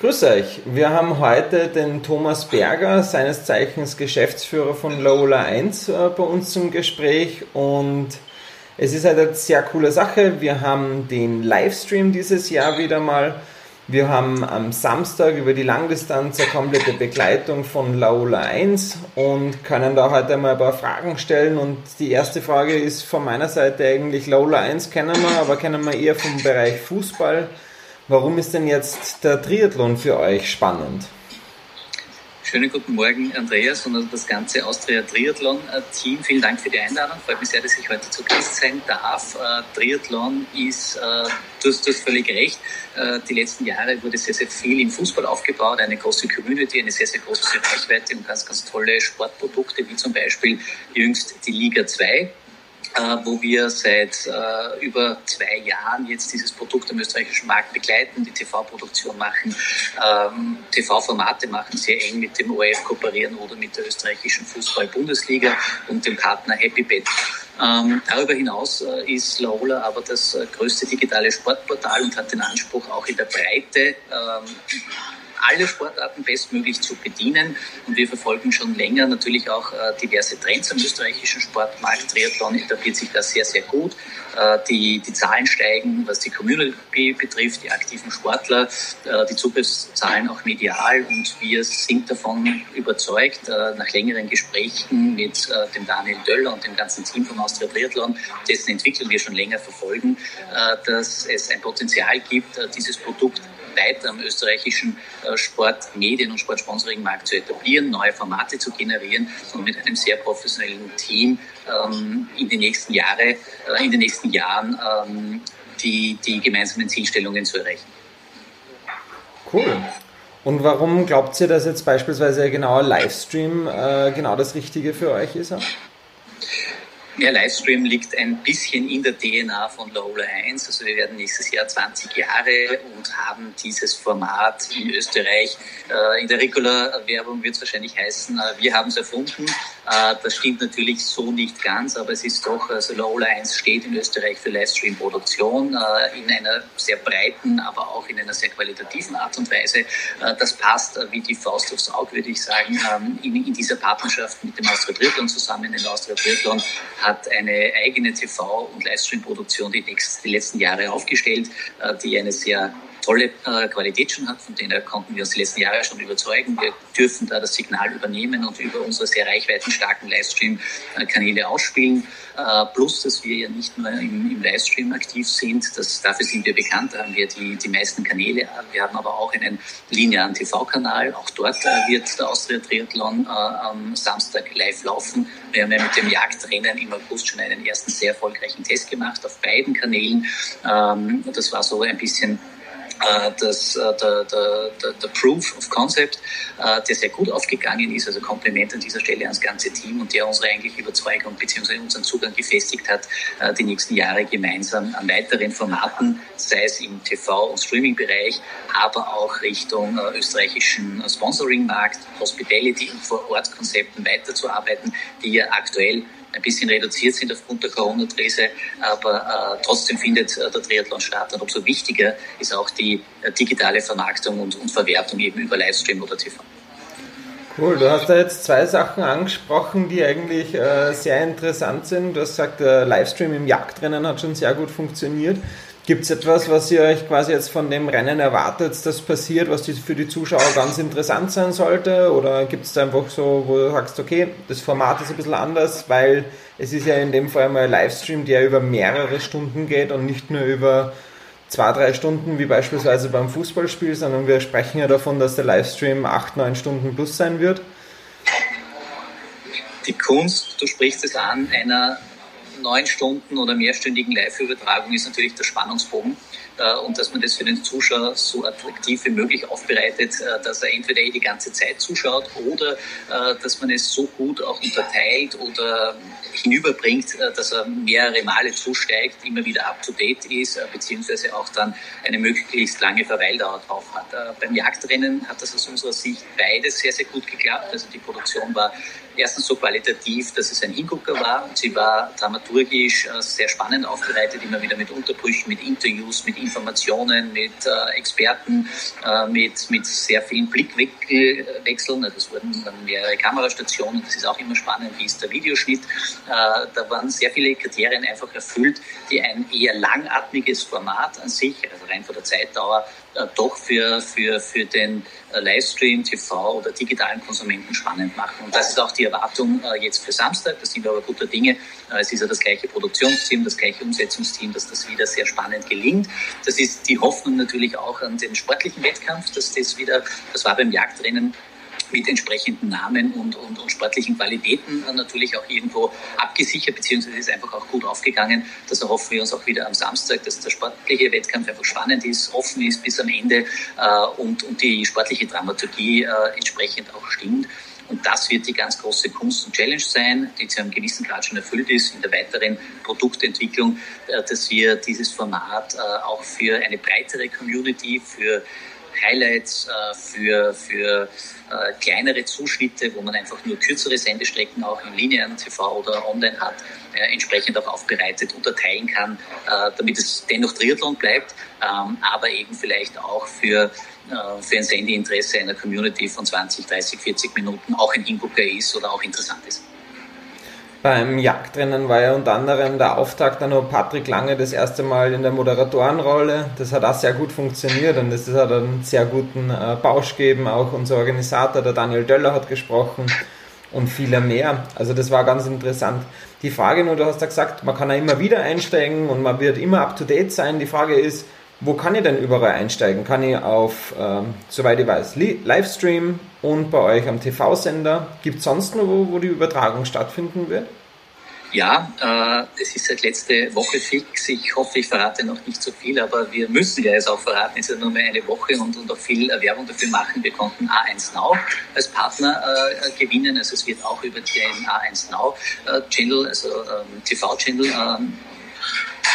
Grüß euch. Wir haben heute den Thomas Berger, seines Zeichens Geschäftsführer von Lola 1, äh, bei uns zum Gespräch und es ist halt eine sehr coole Sache. Wir haben den Livestream dieses Jahr wieder mal. Wir haben am Samstag über die Langdistanz eine komplette Begleitung von Laola 1 und können da heute mal ein paar Fragen stellen. Und die erste Frage ist von meiner Seite eigentlich, Laola 1 kennen wir, aber kennen wir eher vom Bereich Fußball. Warum ist denn jetzt der Triathlon für euch spannend? Schönen guten Morgen, Andreas und das ganze Austria Triathlon-Team. Vielen Dank für die Einladung. Freut mich sehr, dass ich heute zu Gast sein darf. Äh, Triathlon ist, äh, du hast, du hast völlig recht, äh, die letzten Jahre wurde sehr, sehr viel im Fußball aufgebaut, eine große Community, eine sehr, sehr große Reichweite und ganz, ganz tolle Sportprodukte, wie zum Beispiel jüngst die Liga 2 äh, wo wir seit äh, über zwei Jahren jetzt dieses Produkt am österreichischen Markt begleiten, die TV-Produktion machen, ähm, TV-Formate machen, sehr eng mit dem ORF kooperieren oder mit der österreichischen Fußball-Bundesliga und dem Partner HappyBet. Ähm, darüber hinaus äh, ist Laola aber das äh, größte digitale Sportportal und hat den Anspruch, auch in der Breite ähm, alle Sportarten bestmöglich zu bedienen. Und wir verfolgen schon länger natürlich auch äh, diverse Trends am österreichischen Sportmarkt. Triathlon etabliert sich da sehr, sehr gut. Äh, die, die Zahlen steigen, was die Community betrifft, die aktiven Sportler, äh, die Zugriffszahlen auch medial. Und wir sind davon überzeugt, nach längeren Gesprächen mit dem Daniel Döller und dem ganzen Team von Austria Triathlon, dessen Entwicklung wir schon länger verfolgen, dass es ein Potenzial gibt, dieses Produkt weiter am österreichischen äh, Sportmedien- und Sportsponsoringmarkt zu etablieren, neue Formate zu generieren und mit einem sehr professionellen Team ähm, in, den nächsten Jahre, äh, in den nächsten Jahren ähm, die, die gemeinsamen Zielstellungen zu erreichen. Cool. Und warum glaubt ihr, dass jetzt beispielsweise ein Livestream äh, genau das Richtige für euch ist? Ja, Livestream liegt ein bisschen in der DNA von Lola 1. Also wir werden nächstes Jahr 20 Jahre und haben dieses Format in Österreich. Äh, in der Regular-Werbung wird es wahrscheinlich heißen, äh, wir haben es erfunden. Äh, das stimmt natürlich so nicht ganz, aber es ist doch, also Lola 1 steht in Österreich für Livestream-Produktion in einer sehr breiten, aber auch in einer sehr qualitativen Art und Weise. Das passt wie die Faust aufs Auge, würde ich sagen, ähm, in, dieser Partnerschaft mit dem Austria Triathlon zusammen. Den Austria Triathlon hat eine eigene TV- und Livestream-Produktion die, die letzten Jahre aufgestellt, äh, die eine sehr tolle äh, Qualität schon hat, von denen konnten wir uns die letzten Jahre schon überzeugen. Wir dürfen da das Signal übernehmen und über unsere sehr reichweitenstarken Livestream-Kanäle ausspielen. Äh, plus, dass wir ja nicht nur im, Livestream aktiv sind, das, dafür sind wir bekannt, da haben wir die, die meisten Kanäle. Wir haben aber auch einen linearen TV-Kanal. Auch dort äh, wird der Austria Triathlon äh, am Samstag live laufen. Wir haben ja mit dem Jagdrennen im August schon einen ersten sehr erfolgreichen Test gemacht auf beiden Kanälen. Ähm, das war so ein bisschen äh, das, äh, der, der, der, Proof of Concept, äh, der sehr gut aufgegangen ist, also Kompliment an dieser Stelle ans ganze Team und der unsere eigentliche Überzeugung bzw. unseren Zugang gefestigt hat, die nächsten Jahre gemeinsam an weiteren Formaten, sei es im TV- und Streaming-Bereich, aber auch Richtung österreichischen Sponsoring-Markt, Hospitality und Vor-Ort-Konzepten weiterzuarbeiten, die ja aktuell ein bisschen reduziert sind aufgrund der Corona-Krise, aber äh, trotzdem findet äh, der Triathlon statt. Und umso wichtiger ist auch die äh, digitale Vermarktung und, und Verwertung eben über Livestream oder TV. Cool, du hast da jetzt zwei Sachen angesprochen, die eigentlich äh, sehr interessant sind. Du hast gesagt, der Livestream im Jagdrennen hat schon sehr gut funktioniert. Gibt es etwas, was ihr euch quasi jetzt von dem Rennen erwartet, das passiert, was für die Zuschauer ganz interessant sein sollte? Oder gibt es einfach so, wo du sagst, okay, das Format ist ein bisschen anders, weil es ist ja in dem Fall mal ein Livestream, der über mehrere Stunden geht und nicht nur über zwei, drei Stunden wie beispielsweise beim Fußballspiel, sondern wir sprechen ja davon, dass der Livestream acht, neun Stunden plus sein wird. Die Kunst, du sprichst es an, einer neun Stunden oder mehrstündigen Live-Übertragung ist natürlich der Spannungsbogen und dass man das für den Zuschauer so attraktiv wie möglich aufbereitet, äh, dass er entweder eh die ganze Zeit zuschaut oder äh, dass man es so gut auch unterteilt oder hinüberbringt, dass er mehrere Male zusteigt, immer wieder up-to-date ist, beziehungsweise auch dann eine möglichst lange Verweildauer drauf hat. Beim Jagdrennen hat das aus unserer Sicht beides sehr, sehr gut geklappt. Also die Produktion war erstens so qualitativ, dass es ein Hingucker war sie war dramaturgisch sehr spannend aufbereitet, immer wieder mit Unterbrüchen, mit Interviews, mit Informationen, mit äh, Experten, äh, mit, mit sehr vielen Blickwechseln. Also es wurden dann mehrere Kamerastationen. Das ist auch immer spannend. Wie ist der Videoschnitt? Äh, da waren sehr viele Kriterien einfach erfüllt, die ein eher langatmiges Format an sich, also rein von der Zeitdauer, doch für, für, für den äh, Livestream, TV oder digitalen Konsumenten spannend machen. Und das ist auch die Erwartung äh, jetzt für Samstag. Da sind wir aber guter Dinge. Es ist ja das gleiche Produktionsteam, das gleiche Umsetzungsteam, dass das wieder sehr spannend gelingt. Das ist die Hoffnung natürlich auch an den sportlichen Wettkampf, dass das wieder, das war beim Jagdrennen mit entsprechenden Namen und, und, und sportlichen Qualitäten natürlich auch irgendwo abgesichert, beziehungsweise ist einfach auch gut aufgegangen. Das erhoffen wir uns auch wieder am Samstag, dass der sportliche Wettkampf einfach spannend ist, offen ist bis am Ende äh, und, und die sportliche Dramaturgie äh, entsprechend auch stimmt. Und das wird die ganz große Kunst und Challenge sein, die zu einem gewissen Grad schon erfüllt ist in der weiteren Produktentwicklung, äh, dass wir dieses Format äh, auch für eine breitere Community, für Highlights, äh, für, für äh, kleinere Zuschnitte, wo man einfach nur kürzere Sendestrecken auch im linearen TV oder online hat, äh, entsprechend auch aufbereitet unterteilen kann, damit es dennoch Triathlon bleibt, ähm, aber eben vielleicht auch für, für ein Sendeinteresse einer Community von 20, 30, 40 Minuten auch ein Hingucker ist oder auch interessant ist. Beim Jagdrennen war ja unter anderem der Auftakt dann noch Patrick Lange das erste Mal in der Moderatorenrolle. Das hat auch sehr gut funktioniert und es hat einen sehr guten äh, Bausch gegeben. Auch unser Organisator, der Daniel Döller, hat gesprochen und viele mehr. Also das war ganz interessant. Die Frage nur, du hast ja gesagt, man kann ja immer wieder einsteigen und man wird immer up to date sein. Die Frage ist, wo kann ich denn überall einsteigen? Kann ich auf, ähm, soweit ich weiß, Livestream und bei euch am TV-Sender? Gibt es sonst noch, wo, wo die Übertragung stattfinden wird? Ja, äh, es ist seit letzte Woche fix. Ich hoffe, ich verrate noch nicht so viel, aber wir müssen ja es auch verraten. Es ist ja nur mehr eine Woche und, und auch viel Werbung dafür machen. Wir konnten A1 Now als Partner äh, gewinnen. Also es wird auch über den A1 Now äh, Channel, also ähm, TV-Channel, ähm,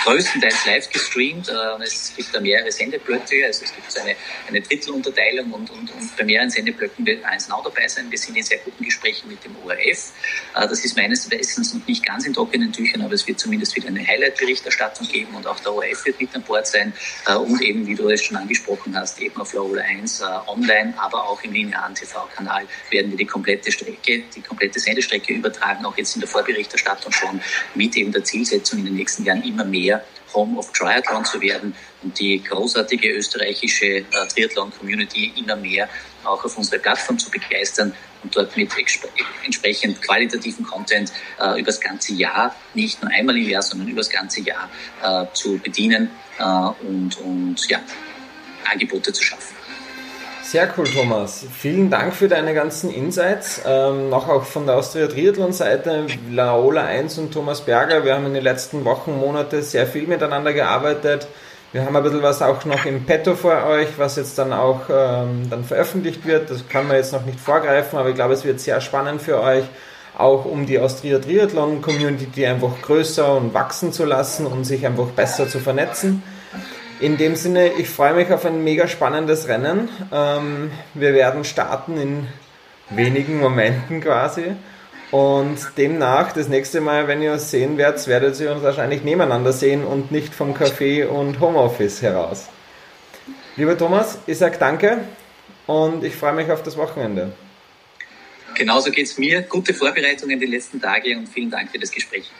größtenteils live gestreamt. Äh, es gibt da mehrere Sendeblöcke, also es gibt so eine, eine Drittelunterteilung und, und, und bei mehreren Sendeblöcken wird eins now dabei sein. Wir sind in sehr guten Gesprächen mit dem ORF. Äh, das ist meines Wissens noch nicht ganz in trockenen Tüchern, aber es wird zumindest wieder eine Highlight-Berichterstattung geben und auch der ORF wird mit an Bord sein äh, und eben, wie du es schon angesprochen hast, eben auf Laola 1 online, aber auch im linearen TV-Kanal werden wir die komplette Strecke, die komplette Sendestrecke übertragen, auch jetzt in der Vorberichterstattung schon mit eben der Zielsetzung in den nächsten Jahren immer mehr Home of Triathlon zu werden und die großartige österreichische äh, Triathlon-Community immer mehr auch auf unsere Plattform zu begeistern und dort mit entsprechend qualitativen Content äh, über das ganze Jahr, nicht nur einmal im Jahr, sondern über das ganze Jahr äh, zu bedienen äh, und, und ja, Angebote zu schaffen. Sehr cool, Thomas. Vielen Dank für deine ganzen Insights. Ähm, noch auch von der Austria Triathlon Seite, Laola 1 und Thomas Berger. Wir haben in den letzten Wochen, Monate sehr viel miteinander gearbeitet. Wir haben ein bisschen was auch noch im Petto für euch, was jetzt dann auch ähm, dann veröffentlicht wird. Das kann man jetzt noch nicht vorgreifen, aber ich glaube, es wird sehr spannend für euch, auch um die Austria Triathlon Community einfach größer und wachsen zu lassen und sich einfach besser zu vernetzen. In dem Sinne, ich freue mich auf ein mega spannendes Rennen. Ähm, wir werden starten in wenigen Momenten quasi. Und demnach, das nächste Mal, wenn ihr uns sehen werdet, werdet ihr uns wahrscheinlich nebeneinander sehen und nicht vom Café und Homeoffice heraus. Lieber Thomas, ich sage danke und ich freue mich auf das Wochenende. Genauso geht es mir. Gute Vorbereitungen die letzten Tage und vielen Dank für das Gespräch.